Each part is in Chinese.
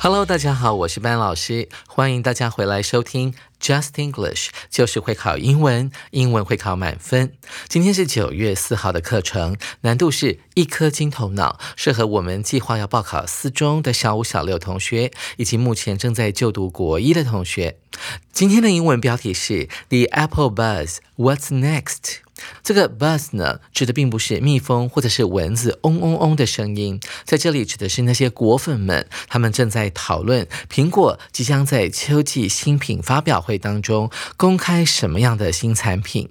Hello，大家好，我是班老师，欢迎大家回来收听 Just English，就是会考英文，英文会考满分。今天是九月四号的课程，难度是一颗金头脑，适合我们计划要报考四中的小五、小六同学，以及目前正在就读国一的同学。今天的英文标题是 The Apple Buzz What's Next？这个 buzz 呢，指的并不是蜜蜂或者是蚊子嗡嗡嗡的声音，在这里指的是那些果粉们，他们正在讨论苹果即将在秋季新品发表会当中公开什么样的新产品。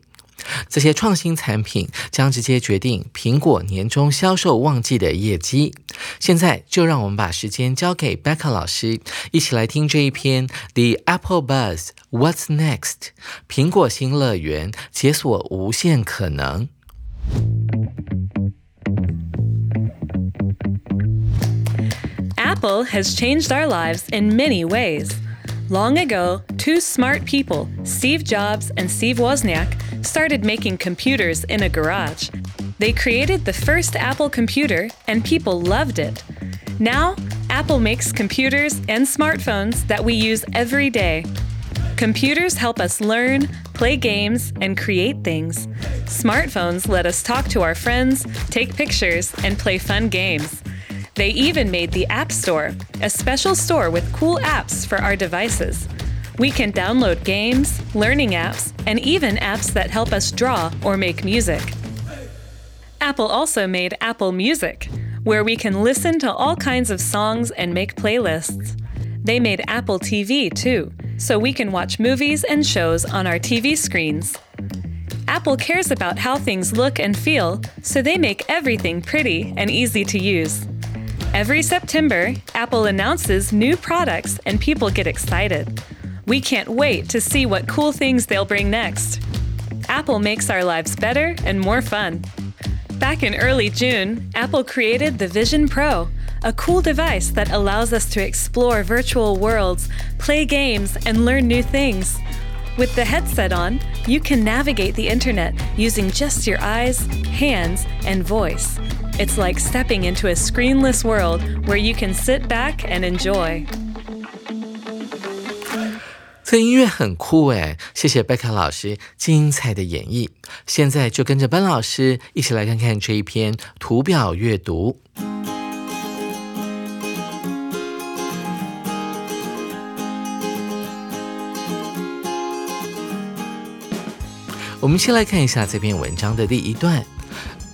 这些创新产品将直接决定苹果年终销售旺季的业绩。现在就让我们把时间交给 Becca 老师，一起来听这一篇《The Apple Buzz What's Next》苹果新乐园解锁无限可能。Apple has changed our lives in many ways. Long ago, two smart people, Steve Jobs and Steve Wozniak, started making computers in a garage. They created the first Apple computer, and people loved it. Now, Apple makes computers and smartphones that we use every day. Computers help us learn, play games, and create things. Smartphones let us talk to our friends, take pictures, and play fun games. They even made the App Store, a special store with cool apps for our devices. We can download games, learning apps, and even apps that help us draw or make music. Apple also made Apple Music, where we can listen to all kinds of songs and make playlists. They made Apple TV too, so we can watch movies and shows on our TV screens. Apple cares about how things look and feel, so they make everything pretty and easy to use. Every September, Apple announces new products and people get excited. We can't wait to see what cool things they'll bring next. Apple makes our lives better and more fun. Back in early June, Apple created the Vision Pro, a cool device that allows us to explore virtual worlds, play games, and learn new things. With the headset on, you can navigate the internet using just your eyes, hands, and voice. It's like stepping into a screenless world where you can sit back and enjoy. 这音乐很酷诶，谢谢贝卡老师精彩的演绎。现在就跟着班老师一起来看看这一篇图表阅读。我们先来看一下这篇文章的第一段。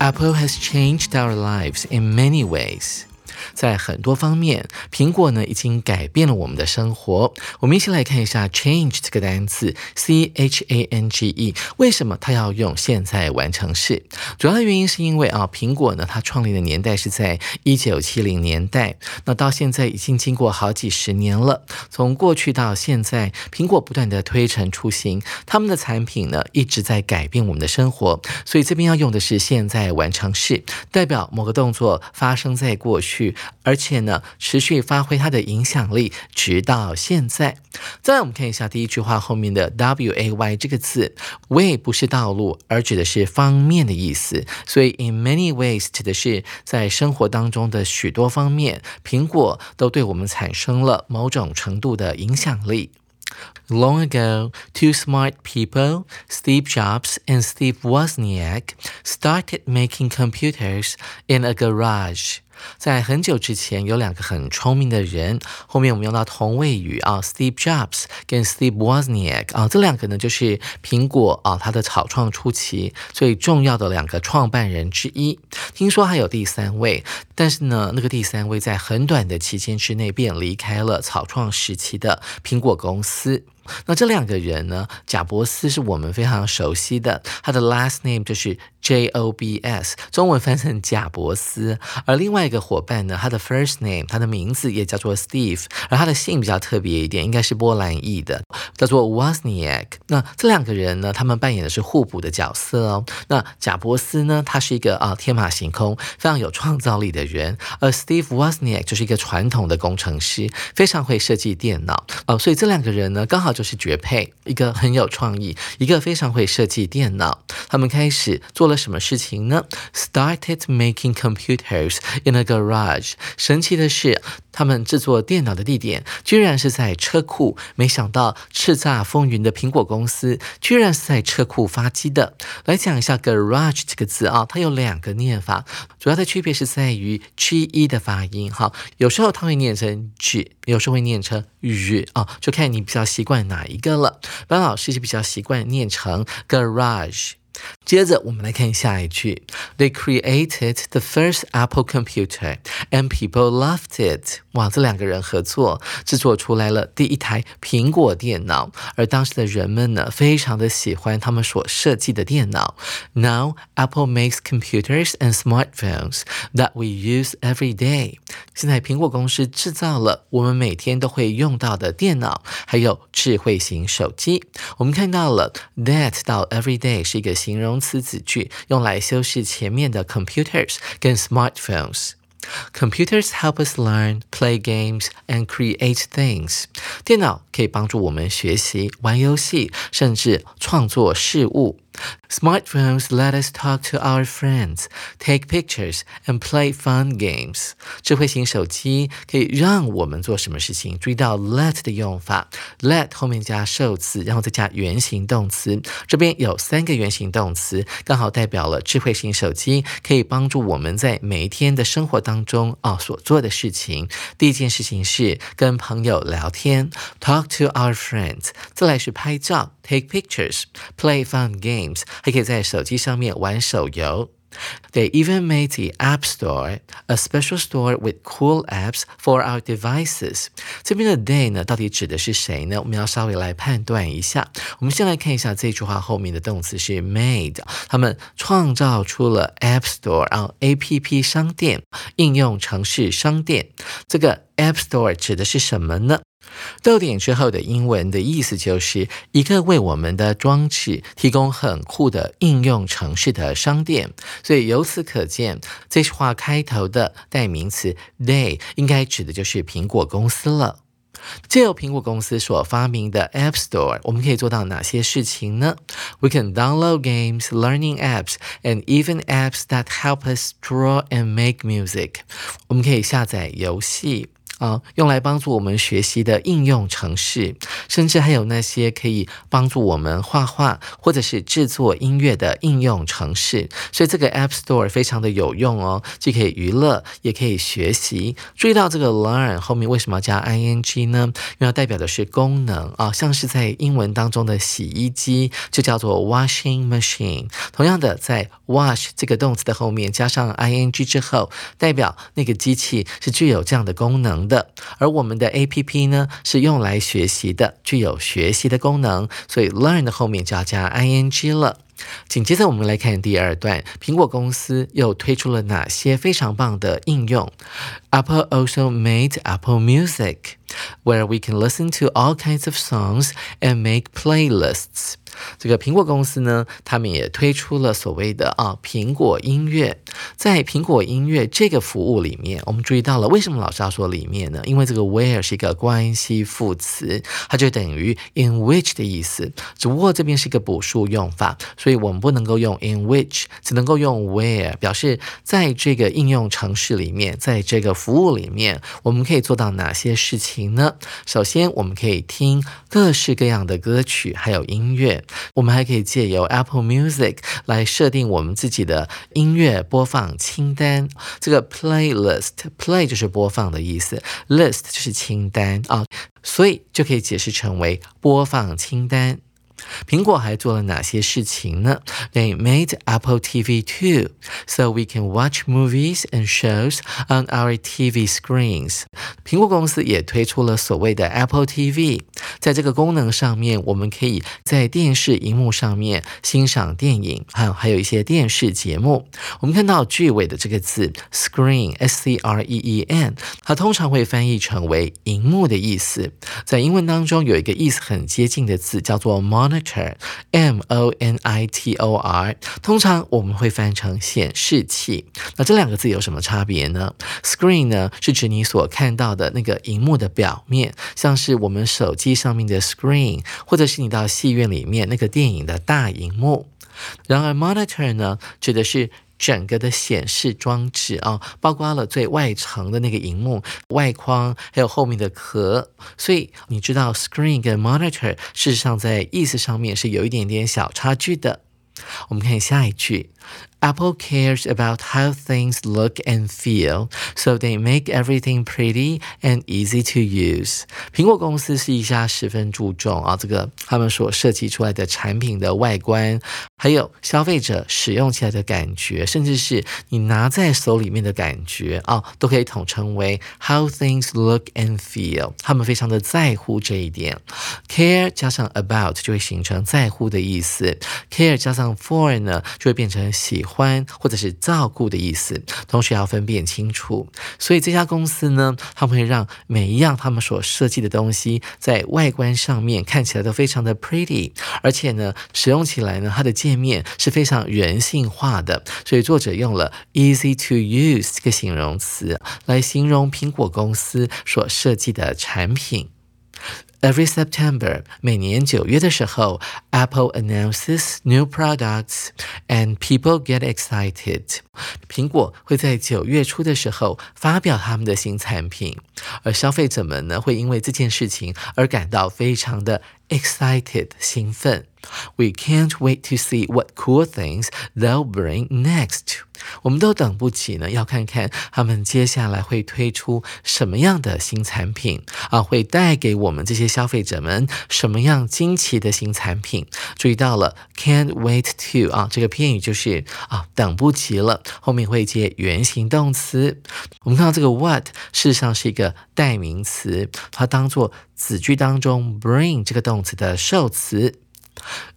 Apple has changed our lives in many ways. 在很多方面，苹果呢已经改变了我们的生活。我们一起来看一下 change 这个单词，c h a n g e，为什么它要用现在完成式？主要的原因是因为啊，苹果呢它创立的年代是在一九七零年代，那到现在已经经过好几十年了。从过去到现在，苹果不断的推陈出新，他们的产品呢一直在改变我们的生活。所以这边要用的是现在完成式，代表某个动作发生在过去。而且呢，持续发挥它的影响力，直到现在。再来，我们看一下第一句话后面的 W A Y 这个字，way 不是道路，而指的是方面的意思。所以 in many ways 指的是在生活当中的许多方面，苹果都对我们产生了某种程度的影响力。Long ago, two smart people, Steve Jobs and Steve Wozniak, started making computers in a garage. 在很久之前，有两个很聪明的人。后面我们用到同位语啊，Steve Jobs 跟 Steve Wozniak 啊，这两个呢就是苹果啊它的草创初期最重要的两个创办人之一。听说还有第三位，但是呢，那个第三位在很短的期间之内便离开了草创时期的苹果公司。那这两个人呢？贾伯斯是我们非常熟悉的，他的 last name 就是 J O B S，中文翻成贾伯斯。而另外一个伙伴呢，他的 first name，他的名字也叫做 Steve，而他的姓比较特别一点，应该是波兰裔的，叫做 Wozniak。那这两个人呢，他们扮演的是互补的角色哦。那贾伯斯呢，他是一个啊天马行空、非常有创造力的人，而 Steve Wozniak 就是一个传统的工程师，非常会设计电脑哦。所以这两个人呢，刚好。就是绝配，一个很有创意，一个非常会设计电脑。他们开始做了什么事情呢？Started making computers in a garage。神奇的是，他们制作电脑的地点居然是在车库。没想到叱咤风云的苹果公司居然是在车库发迹的。来讲一下 garage 这个字啊，它有两个念法，主要的区别是在于 g e 的发音。哈，有时候它会念成 g，有时候会念成 r 啊，就看你比较习惯哪一个了。班老师就比较习惯念成 garage。接着我们来看下一句，They created the first Apple computer and people loved it。哇，这两个人合作制作出来了第一台苹果电脑，而当时的人们呢，非常的喜欢他们所设计的电脑。Now Apple makes computers and smartphones that we use every day。现在苹果公司制造了我们每天都会用到的电脑，还有智慧型手机。我们看到了 that 到 every day 是一个 形容词子句，用来修饰前面的 computers 跟 smartphones。Computers help us learn, play games, and create things. 电脑可以帮助我们学习、玩游戏，甚至创作事物。 Smartphones let us talk to our friends, take pictures, and play fun games. 智慧型手机可以让我们做什么事情？注意到 let 的用法，let 后面加受词，然后再加原形动词。这边有三个原形动词，刚好代表了智慧型手机可以帮助我们在每一天的生活当中啊所做的事情。第一件事情是跟朋友聊天，talk to our friends。再来是拍照，take pictures, play fun games。 还可以在手机上面玩手游。They even made the App Store a special store with cool apps for our devices。这边的 they 呢，到底指的是谁呢？我们要稍微来判断一下。我们先来看一下这句话后面的动词是 made，他们创造出了 App Store，然后 A P P 商店、应用程式商店。这个 App Store 指的是什么呢？逗点之后的英文的意思就是一个为我们的装置提供很酷的应用程式的商店，所以由此可见，这句话开头的代名词 they 应该指的就是苹果公司了。借由苹果公司所发明的 App Store，我们可以做到哪些事情呢？We can download games, learning apps, and even apps that help us draw and make music。我们可以下载游戏。啊，用来帮助我们学习的应用程式，甚至还有那些可以帮助我们画画或者是制作音乐的应用程式。所以这个 App Store 非常的有用哦，既可以娱乐，也可以学习。注意到这个 learn 后面为什么要加 ing 呢？因为它代表的是功能啊，像是在英文当中的洗衣机就叫做 washing machine。同样的，在 wash 这个动词的后面加上 ing 之后，代表那个机器是具有这样的功能的。而我们的 A P P 呢是用来学习的，具有学习的功能，所以 learn 的后面就要加 I N G 了。紧接着我们来看第二段，苹果公司又推出了哪些非常棒的应用？Apple also made Apple Music, where we can listen to all kinds of songs and make playlists. 这个苹果公司呢，他们也推出了所谓的啊苹果音乐。在苹果音乐这个服务里面，我们注意到了为什么老师要说里面呢？因为这个 where 是一个关系副词，它就等于 in which 的意思。只不过这边是一个补数用法，所以我们不能够用 in which，只能够用 where，表示在这个应用程式里面，在这个服务里面，我们可以做到哪些事情呢？首先，我们可以听各式各样的歌曲，还有音乐。我们还可以借由 Apple Music 来设定我们自己的音乐播放清单。这个 playlist，play 就是播放的意思，list 就是清单啊，所以就可以解释成为播放清单。苹果还做了哪些事情呢？They made Apple TV too, so we can watch movies and shows on our TV screens. 苹果公司也推出了所谓的 Apple TV，在这个功能上面，我们可以在电视荧幕上面欣赏电影，还有还有一些电视节目。我们看到句尾的这个字 screen，s c r e e n，它通常会翻译成为荧幕的意思。在英文当中有一个意思很接近的字叫做 mon monitor，m o n i t o r，通常我们会翻成显示器。那这两个字有什么差别呢？screen 呢是指你所看到的那个荧幕的表面，像是我们手机上面的 screen，或者是你到戏院里面那个电影的大荧幕。然而，monitor 呢，指的是整个的显示装置啊，包括了最外层的那个荧幕外框，还有后面的壳。所以你知道，screen 跟 monitor 事实上在意思上面是有一点点小差距的。我们看下一句。Apple cares about how things look and feel, so they make everything pretty and easy to use. 苹果公司是一家十分注重啊，这个他们所设计出来的产品的外观，还有消费者使用起来的感觉，甚至是你拿在手里面的感觉啊，都可以统称为 how things look and feel。他们非常的在乎这一点。Care 加上 about 就会形成在乎的意思，care 加上 for 呢，就会变成 喜欢。或者是照顾的意思，同时要分辨清楚。所以这家公司呢，他们会让每一样他们所设计的东西，在外观上面看起来都非常的 pretty，而且呢，使用起来呢，它的界面是非常人性化的。所以作者用了 easy to use 这个形容词来形容苹果公司所设计的产品。Every September，每年九月的时候，Apple announces new products and people get excited。苹果会在九月初的时候发表他们的新产品，而消费者们呢会因为这件事情而感到非常的 excited 兴奋。We can't wait to see what cool things they'll bring next。我们都等不及呢，要看看他们接下来会推出什么样的新产品啊，会带给我们这些消费者们什么样惊奇的新产品。注意到了，can't wait to 啊，这个片语就是啊，等不及了，后面会接原形动词。我们看到这个 what 事实上是一个代名词，它当做子句当中 bring 这个动词的受词。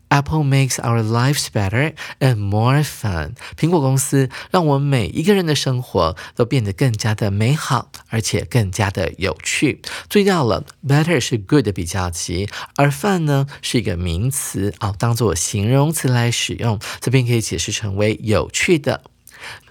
Apple makes our lives better and more fun。苹果公司让我们每一个人的生活都变得更加的美好，而且更加的有趣。注意到了，better 是 good 的比较级，而 fun 呢是一个名词啊，当做形容词来使用。这边可以解释成为有趣的。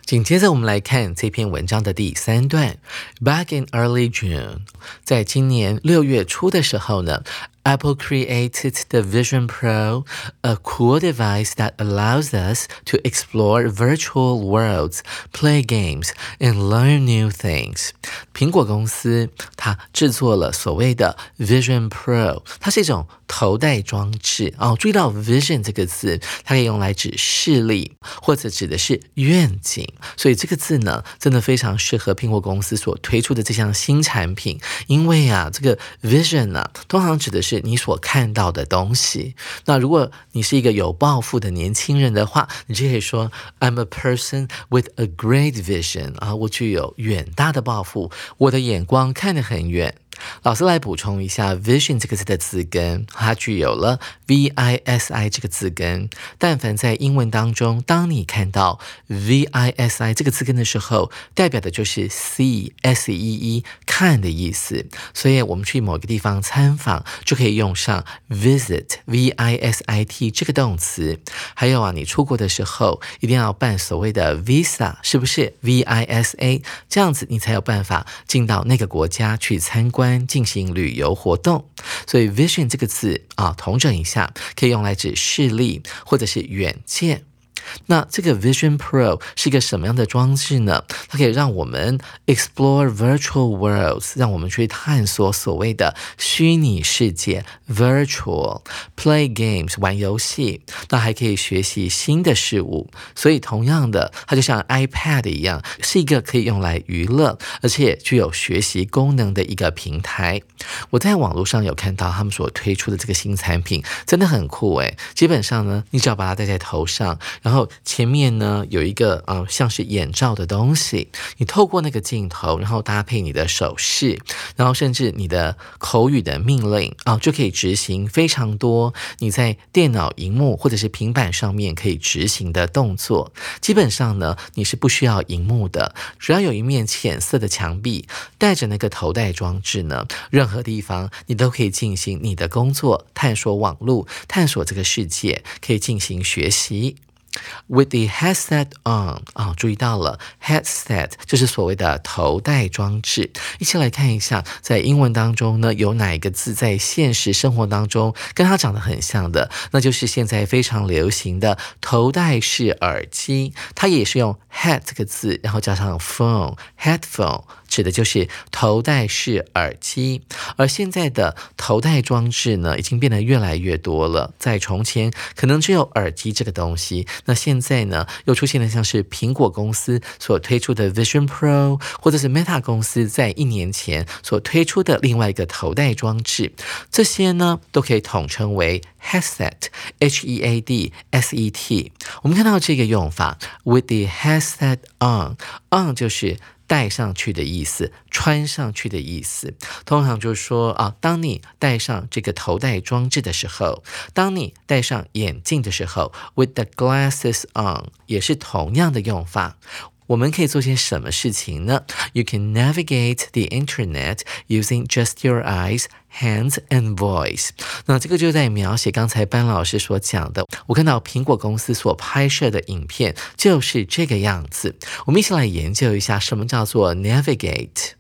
紧接着，我们来看这篇文章的第三段。Back in early June，在今年六月初的时候呢。Apple created the Vision Pro, a cool device that allows us to explore virtual worlds, play games, and learn new things. 苹果公司它制作了所谓的 Vision Pro，它是一种头戴装置哦。注意到 Vision 这个字，它可以用来指视力，或者指的是愿景。所以这个字呢，真的非常适合苹果公司所推出的这项新产品，因为啊，这个 Vision 呢，通常指的是 你所看到的东西。那如果你是一个有抱负的年轻人的话，你就可以说 I'm a person with a great vision 啊，我具有远大的抱负，我的眼光看得很远。老师来补充一下，vision 这个字的字根，它具有了 v i s i 这个字根。但凡在英文当中，当你看到 v i s i 这个字根的时候，代表的就是 see s e e 看的意思。所以，我们去某个地方参访，就可以用上 visit v i s i t 这个动词。还有啊，你出国的时候，一定要办所谓的 visa，是不是 v i s a？这样子你才有办法进到那个国家去参观。进行旅游活动，所以 vision 这个字啊，同整一下，可以用来指视力或者是远见。那这个 Vision Pro 是一个什么样的装置呢？它可以让我们 explore virtual worlds，让我们去探索所谓的虚拟世界 virtual play games 玩游戏，那还可以学习新的事物。所以同样的，它就像 iPad 一样，是一个可以用来娱乐，而且具有学习功能的一个平台。我在网络上有看到他们所推出的这个新产品，真的很酷诶。基本上呢，你只要把它戴在头上，然后然后前面呢有一个呃像是眼罩的东西，你透过那个镜头，然后搭配你的手势，然后甚至你的口语的命令啊，就可以执行非常多你在电脑荧幕或者是平板上面可以执行的动作。基本上呢，你是不需要荧幕的，只要有一面浅色的墙壁，带着那个头戴装置呢，任何地方你都可以进行你的工作，探索网络，探索这个世界，可以进行学习。With the headset on 啊，注意到了，headset 就是所谓的头戴装置。一起来看一下，在英文当中呢，有哪一个字在现实生活当中跟它长得很像的？那就是现在非常流行的头戴式耳机，它也是用 head 这个字，然后加上 phone，headphone。指的就是头戴式耳机，而现在的头戴装置呢，已经变得越来越多了。在从前可能只有耳机这个东西，那现在呢，又出现了像是苹果公司所推出的 Vision Pro，或者是 Meta 公司在一年前所推出的另外一个头戴装置，这些呢都可以统称为 headset，H E A D S E T。我们看到这个用法，with the headset on，on 就是。戴上去的意思，穿上去的意思，通常就是说啊，当你戴上这个头戴装置的时候，当你戴上眼镜的时候，with the glasses on，也是同样的用法。我们可以做些什么事情呢？You can navigate the internet using just your eyes, hands, and voice。那这个就在描写刚才班老师所讲的。我看到苹果公司所拍摄的影片就是这个样子。我们一起来研究一下什么叫做 navigate。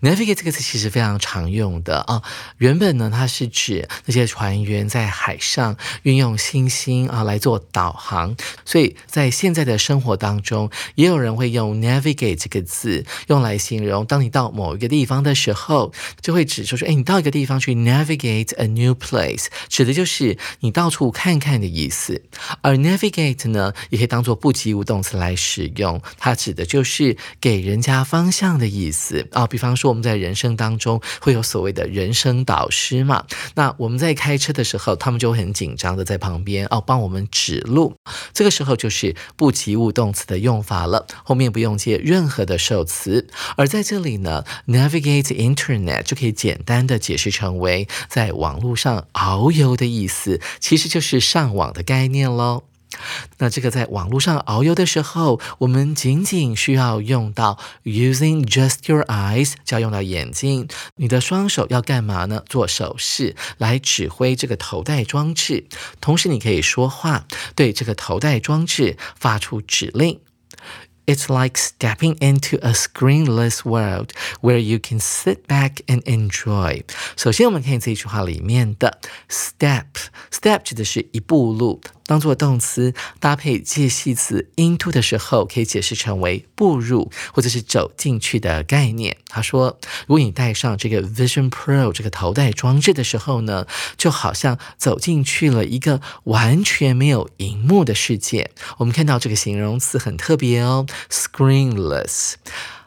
Navigate 这个词其实非常常用的啊，原本呢，它是指那些船员在海上运用星星啊来做导航，所以在现在的生活当中，也有人会用 navigate 这个字用来形容，当你到某一个地方的时候，就会指出说，哎，你到一个地方去 navigate a new place，指的就是你到处看看的意思。而 navigate 呢，也可以当做不及物动词来使用，它指的就是给人家方向的意思啊，比方说，我们在人生当中会有所谓的人生导师嘛？那我们在开车的时候，他们就很紧张的在旁边哦，帮我们指路。这个时候就是不及物动词的用法了，后面不用接任何的受词。而在这里呢，navigate internet 就可以简单的解释成为在网络上遨游的意思，其实就是上网的概念喽。那这个在网络上遨游的时候，我们仅仅需要用到 using just your eyes，就要用到眼睛。你的双手要干嘛呢？做手势来指挥这个头戴装置，同时你可以说话，对这个头戴装置发出指令。It's like stepping into a screenless world where you can sit back and enjoy。首先，我们看这句话里面的 step，step 指的是一步路。当做动词搭配介系词 into 的时候，可以解释成为步入或者是走进去的概念。他说，如果你戴上这个 Vision Pro 这个头戴装置的时候呢，就好像走进去了一个完全没有荧幕的世界。我们看到这个形容词很特别哦，screenless。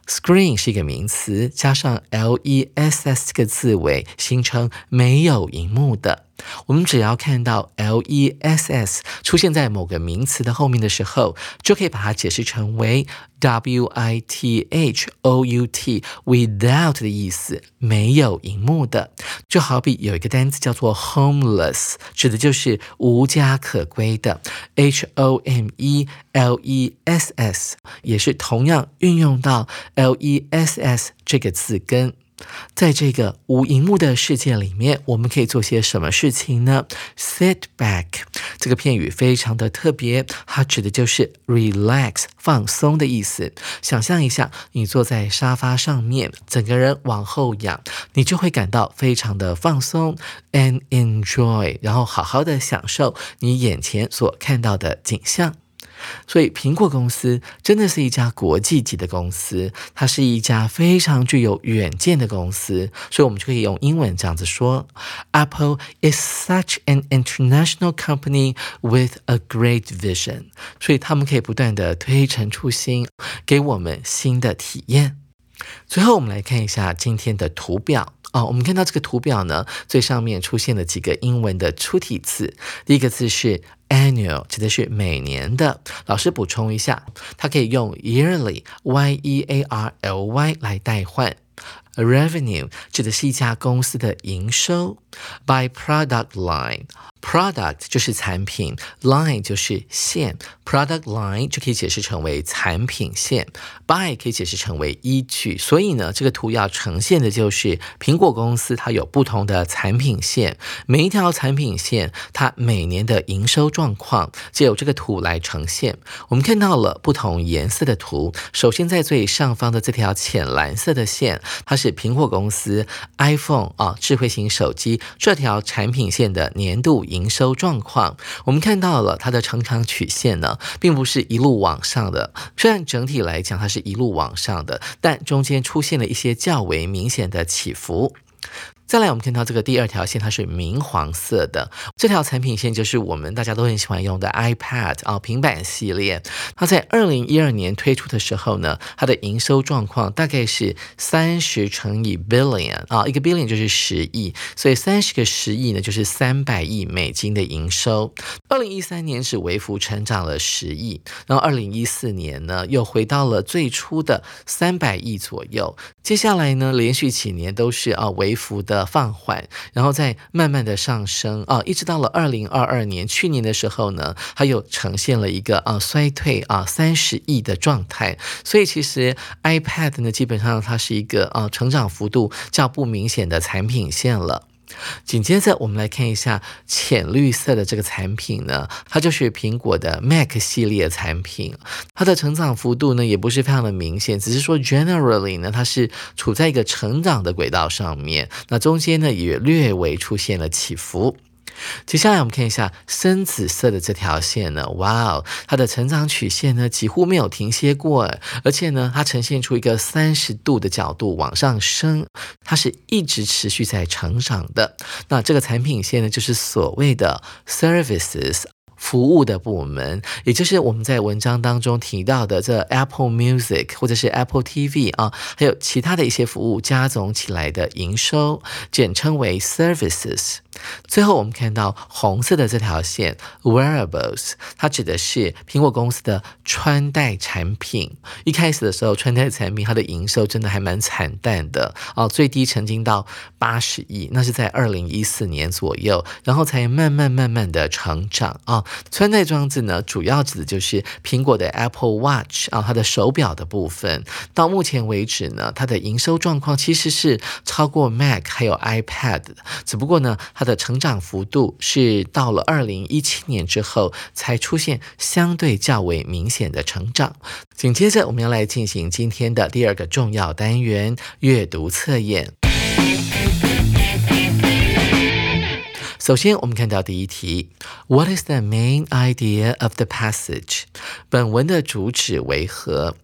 Screen 是一个名词，加上 less 这个字尾，形成没有荧幕的。我们只要看到 less 出现在某个名词的后面的时候，就可以把它解释成为 without without 的意思，没有荧幕的。就好比有一个单词叫做 homeless，指的就是无家可归的。homeless 也是同样运用到 less 这个字根。在这个无荧幕的世界里面，我们可以做些什么事情呢？Sit back 这个片语非常的特别，它指的就是 relax 放松的意思。想象一下，你坐在沙发上面，整个人往后仰，你就会感到非常的放松，and enjoy，然后好好的享受你眼前所看到的景象。所以，苹果公司真的是一家国际级的公司，它是一家非常具有远见的公司。所以，我们就可以用英文这样子说：Apple is such an international company with a great vision。所以，他们可以不断的推陈出新，给我们新的体验。最后，我们来看一下今天的图表。哦，我们看到这个图表呢，最上面出现了几个英文的出体字。第一个字是 annual，指的是每年的。老师补充一下，它可以用 yearly，y e a r l y 来代换。Revenue 指的是一家公司的营收。by product line。Product 就是产品，line 就是线，product line 就可以解释成为产品线，by 可以解释成为依据。所以呢，这个图要呈现的就是苹果公司它有不同的产品线，每一条产品线它每年的营收状况，借由这个图来呈现。我们看到了不同颜色的图，首先在最上方的这条浅蓝色的线，它是苹果公司 iPhone 啊智慧型手机这条产品线的年度。营收状况，我们看到了它的成长曲线呢，并不是一路往上的。虽然整体来讲它是一路往上的，但中间出现了一些较为明显的起伏。再来，我们看到这个第二条线，它是明黄色的。这条产品线就是我们大家都很喜欢用的 iPad 啊，平板系列。它在二零一二年推出的时候呢，它的营收状况大概是三十乘以 billion 啊，一个 billion 就是十亿，所以三十个十亿呢就是三百亿美金的营收。二零一三年是微幅成长了十亿，然后二零一四年呢又回到了最初的三百亿左右。接下来呢，连续几年都是啊微幅的。放缓，然后再慢慢的上升啊，一直到了二零二二年，去年的时候呢，它又呈现了一个啊衰退啊三十亿的状态。所以其实 iPad 呢，基本上它是一个啊成长幅度较不明显的产品线了。紧接着，我们来看一下浅绿色的这个产品呢，它就是苹果的 Mac 系列产品。它的成长幅度呢，也不是非常的明显，只是说 generally 呢，它是处在一个成长的轨道上面。那中间呢，也略微出现了起伏。接下来我们看一下深紫色的这条线呢，哇哦，它的成长曲线呢几乎没有停歇过，而且呢它呈现出一个三十度的角度往上升，它是一直持续在成长的。那这个产品线呢就是所谓的 services。服务的部门，也就是我们在文章当中提到的这 Apple Music 或者是 Apple TV 啊，还有其他的一些服务加总起来的营收，简称为 Services。最后我们看到红色的这条线 Wearables，它指的是苹果公司的穿戴产品。一开始的时候，穿戴产品它的营收真的还蛮惨淡的哦，最低曾经到八十亿，那是在二零一四年左右，然后才慢慢慢慢的成长啊。穿戴装置呢，主要指的就是苹果的 Apple Watch 啊，它的手表的部分。到目前为止呢，它的营收状况其实是超过 Mac 还有 iPad 的，只不过呢，它的的成长幅度是到了二零一七年之后才出现相对较为明显的成长。紧接着，我们要来进行今天的第二个重要单元——阅读测验。首先，我们看到第一题：What is the main idea of the passage？本文的主旨为何？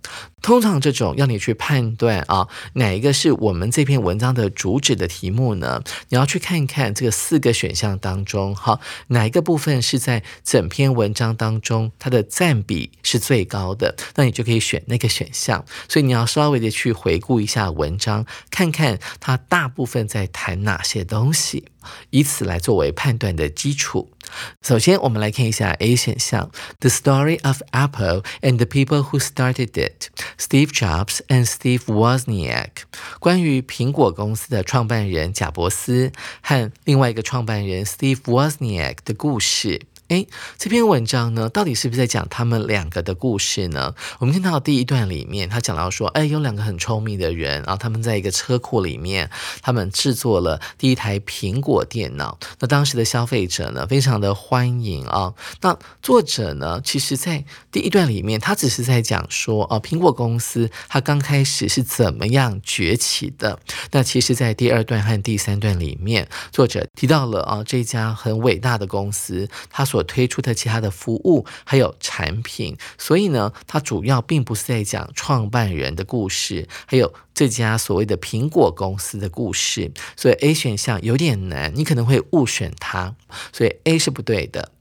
通常这种要你去判断啊，哪一个是我们这篇文章的主旨的题目呢？你要去看一看这个四个选项当中，哈，哪一个部分是在整篇文章当中它的占比是最高的，那你就可以选那个选项。所以你要稍微的去回顾一下文章，看看它大部分在谈哪些东西，以此来作为判断的基础。首先，我们来看一下 A 选项：The story of Apple and the people who started it, Steve Jobs and Steve Wozniak。关于苹果公司的创办人贾伯斯和另外一个创办人 Steve Wozniak 的故事。哎，这篇文章呢，到底是不是在讲他们两个的故事呢？我们看到第一段里面，他讲到说，哎，有两个很聪明的人啊，他们在一个车库里面，他们制作了第一台苹果电脑。那当时的消费者呢，非常的欢迎啊。那作者呢，其实在第一段里面，他只是在讲说，哦，苹果公司它刚开始是怎么样崛起的。那其实，在第二段和第三段里面，作者提到了啊，这家很伟大的公司，他说。所推出的其他的服务还有产品，所以呢，它主要并不是在讲创办人的故事，还有这家所谓的苹果公司的故事，所以 A 选项有点难，你可能会误选它，所以 A 是不对的。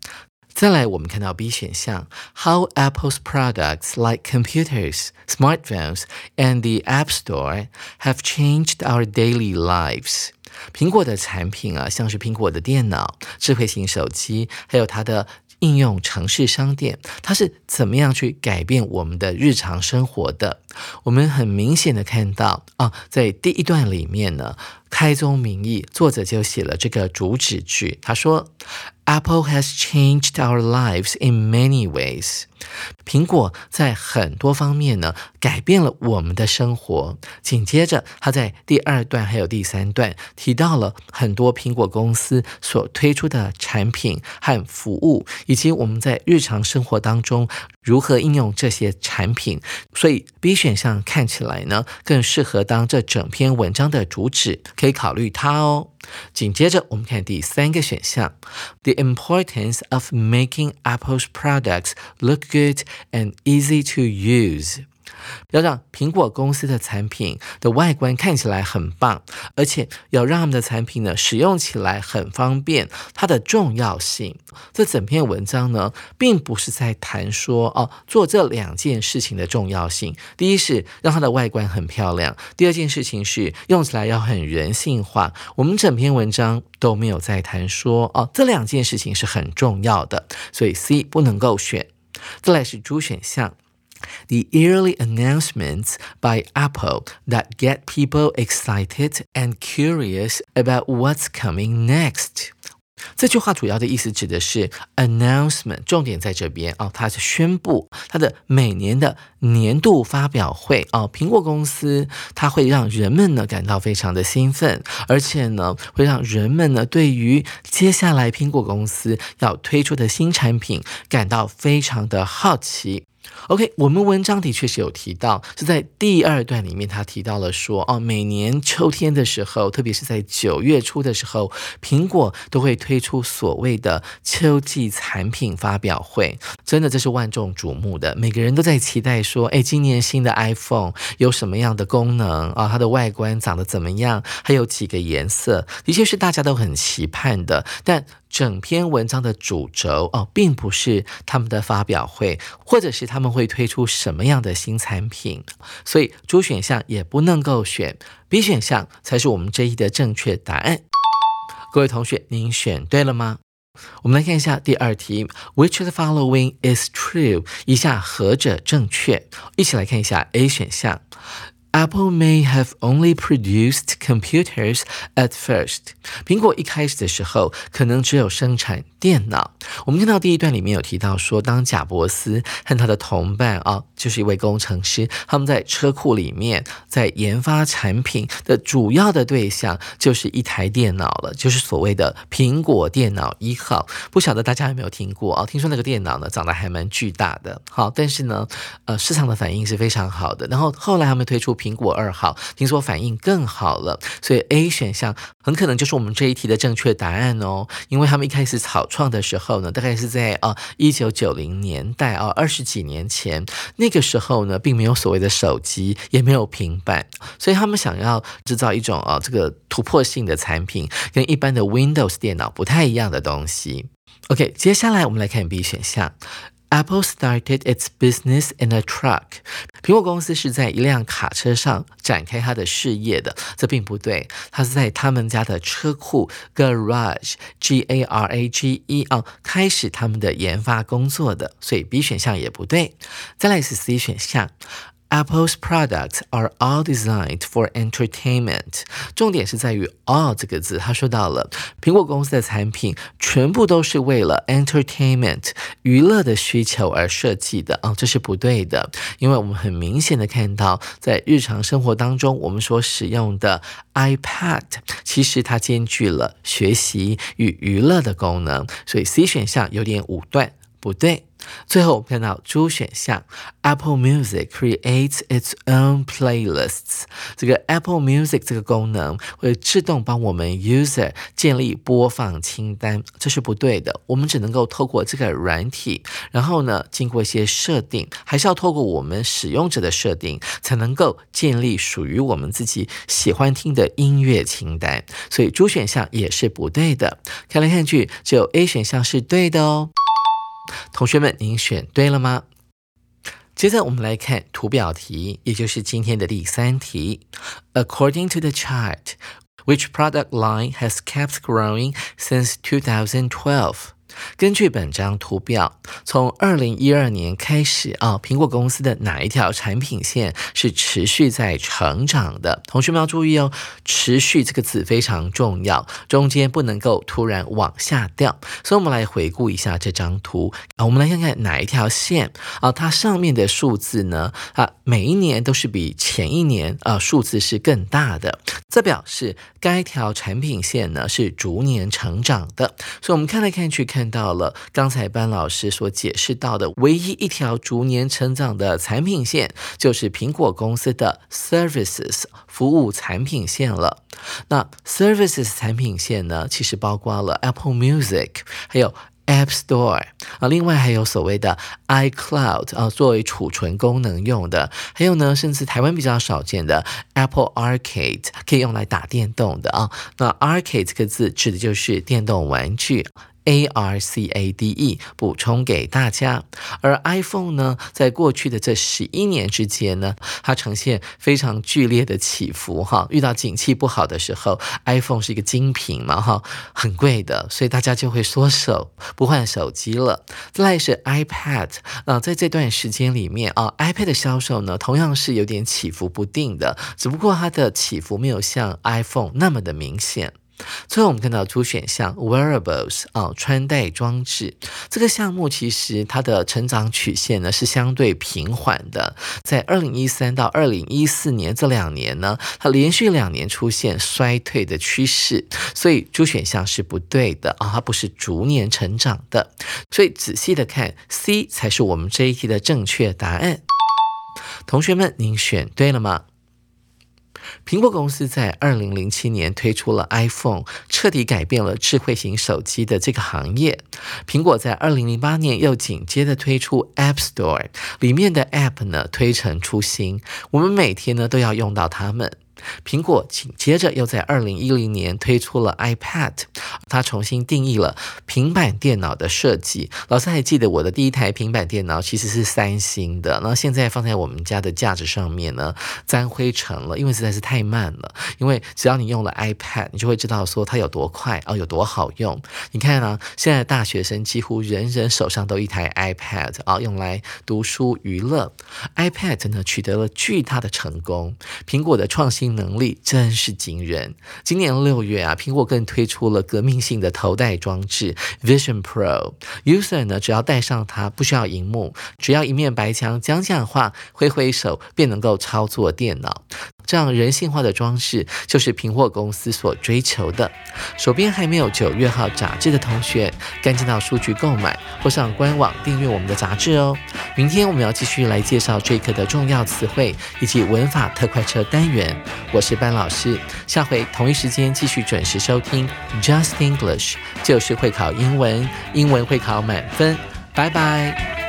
再来，我们看到 B 选项，How Apple's products like computers, smartphones, and the App Store have changed our daily lives。 苹果的产品啊，像是苹果的电脑、智慧型手机，还有它的应用城市商店，它是怎么样去改变我们的日常生活的？我们很明显的看到啊，在第一段里面呢，开宗明义，作者就写了这个主旨句，他说。Apple has changed our lives in many ways. 苹果在很多方面呢改变了我们的生活。紧接着，他在第二段还有第三段提到了很多苹果公司所推出的产品和服务，以及我们在日常生活当中如何应用这些产品。所以 B 选项看起来呢更适合当这整篇文章的主旨，可以考虑它哦。紧接着，我们看第三个选项：The importance of making Apple's products look good and easy to use。要让苹果公司的产品的外观看起来很棒，而且要让他们的产品呢使用起来很方便，它的重要性。这整篇文章呢，并不是在谈说哦做这两件事情的重要性。第一是让它的外观很漂亮，第二件事情是用起来要很人性化。我们整篇文章都没有在谈说哦这两件事情是很重要的，所以 C 不能够选。再来是 D 选项。the yearly announcements by Apple that get people excited and curious about what's coming next. 这句话主要的意思指的是 announcement，重点在这边哦，它是宣布它的每年的年度发表会哦。苹果公司它会让人们呢感到非常的兴奋，而且呢会让人们呢对于接下来苹果公司要推出的新产品感到非常的好奇。 OK，我们文章的确是有提到，是在第二段里面，他提到了说，哦，每年秋天的时候，特别是在九月初的时候，苹果都会推出所谓的秋季产品发表会，真的这是万众瞩目的，每个人都在期待说，哎，今年新的 iPhone 有什么样的功能啊？它的外观长得怎么样？还有几个颜色，的确是大家都很期盼的，但。整篇文章的主轴哦，并不是他们的发表会，或者是他们会推出什么样的新产品，所以主选项也不能够选，B 选项才是我们这一的正确答案。各位同学，您选对了吗？我们来看一下第二题，Which the following is true？以下何者正确？一起来看一下 A 选项。Apple may have only produced computers at first。苹果一开始的时候可能只有生产电脑。我们看到第一段里面有提到说，当贾伯斯和他的同伴啊，就是一位工程师，他们在车库里面在研发产品的主要的对象就是一台电脑了，就是所谓的苹果电脑一号。不晓得大家有没有听过啊？听说那个电脑呢长得还蛮巨大的，好，但是呢，呃，市场的反应是非常好的。然后后来他们推出。苹果二号听说反应更好了，所以 A 选项很可能就是我们这一题的正确答案哦。因为他们一开始草创的时候呢，大概是在啊一九九零年代啊二十几年前，那个时候呢，并没有所谓的手机，也没有平板，所以他们想要制造一种啊这个突破性的产品，跟一般的 Windows 电脑不太一样的东西。OK，接下来我们来看 B 选项。Apple started its business in a truck。苹果公司是在一辆卡车上展开它的事业的，这并不对，它是在他们家的车库 garage（G A R A G E） 啊开始他们的研发工作的，所以 B 选项也不对。再来是 C 选项。Apple's products are all designed for entertainment。重点是在于 all 这个字，他说到了苹果公司的产品全部都是为了 entertainment 娱乐的需求而设计的啊，这是不对的，因为我们很明显的看到，在日常生活当中，我们所使用的 iPad 其实它兼具了学习与娱乐的功能，所以 C 选项有点武断，不对。最后我们看到 D 选项，Apple Music creates its own playlists。这个 Apple Music 这个功能会自动帮我们 user 建立播放清单，这是不对的。我们只能够透过这个软体，然后呢，经过一些设定，还是要透过我们使用者的设定，才能够建立属于我们自己喜欢听的音乐清单。所以 D 选项也是不对的。看来看去，只有 A 选项是对的哦。同学们，您选对了吗？接着我们来看图表题，也就是今天的第三题。According to the chart, which product line has kept growing since 2012? 根据本张图表，从二零一二年开始啊，苹果公司的哪一条产品线是持续在成长的？同学们要注意哦，持续这个字非常重要，中间不能够突然往下掉。所以，我们来回顾一下这张图啊，我们来看看哪一条线啊，它上面的数字呢啊，每一年都是比前一年啊数字是更大的，这表示该条产品线呢是逐年成长的。所以，我们看来看去看。看到了刚才班老师所解释到的唯一一条逐年成长的产品线，就是苹果公司的 Services 服务产品线了。那 Services 产品线呢，其实包括了 Apple Music，还有 App Store 啊，另外还有所谓的 iCloud 啊，作为储存功能用的，还有呢，甚至台湾比较少见的 Apple Arcade，可以用来打电动的啊。那 Arcade 这个字指的就是电动玩具。A R C A D E 补充给大家，而 iPhone 呢，在过去的这十一年之间呢，它呈现非常剧烈的起伏哈。遇到景气不好的时候，iPhone 是一个精品嘛哈，很贵的，所以大家就会缩手不换手机了。再来是 iPad，那在这段时间里面啊，iPad 的销售呢，同样是有点起伏不定的，只不过它的起伏没有像 iPhone 那么的明显。最后我们看到主选项 wearables 啊，穿戴装置这个项目，其实它的成长曲线呢是相对平缓的。在二零一三到二零一四年这两年呢，它连续两年出现衰退的趋势，所以主选项是不对的啊，它不是逐年成长的。所以仔细的看 C 才是我们这一题的正确答案。同学们，您选对了吗？苹果公司在二零零七年推出了 iPhone，彻底改变了智慧型手机的这个行业。苹果在二零零八年又紧接着推出 App Store，里面的 App 呢推陈出新，我们每天呢都要用到它们。苹果紧接着又在二零一零年推出了 iPad，它重新定义了平板电脑的设计。老师还记得我的第一台平板电脑其实是三星的，那现在放在我们家的架子上面呢，沾灰尘了，因为实在是太慢了。因为只要你用了 iPad，你就会知道说它有多快哦，有多好用。你看啊，现在大学生几乎人人手上都一台 iPad 啊，用来读书娱乐。iPad 呢取得了巨大的成功，苹果的创新。能力真是惊人！今年六月啊，苹果更推出了革命性的头戴装置 Vision Pro，user 呢只要戴上它，不需要荧幕，只要一面白墙讲讲话、挥挥手，便能够操作电脑。这样人性化的装饰，就是苹果公司所追求的。手边还没有九月号杂志的同学，赶紧到书局购买，或上官网订阅我们的杂志哦。明天我们要继续来介绍这一课的重要词汇以及文法特快车单元。我是班老师，下回同一时间继续准时收听 Just English，就是会考英文，英文会考满分。拜拜。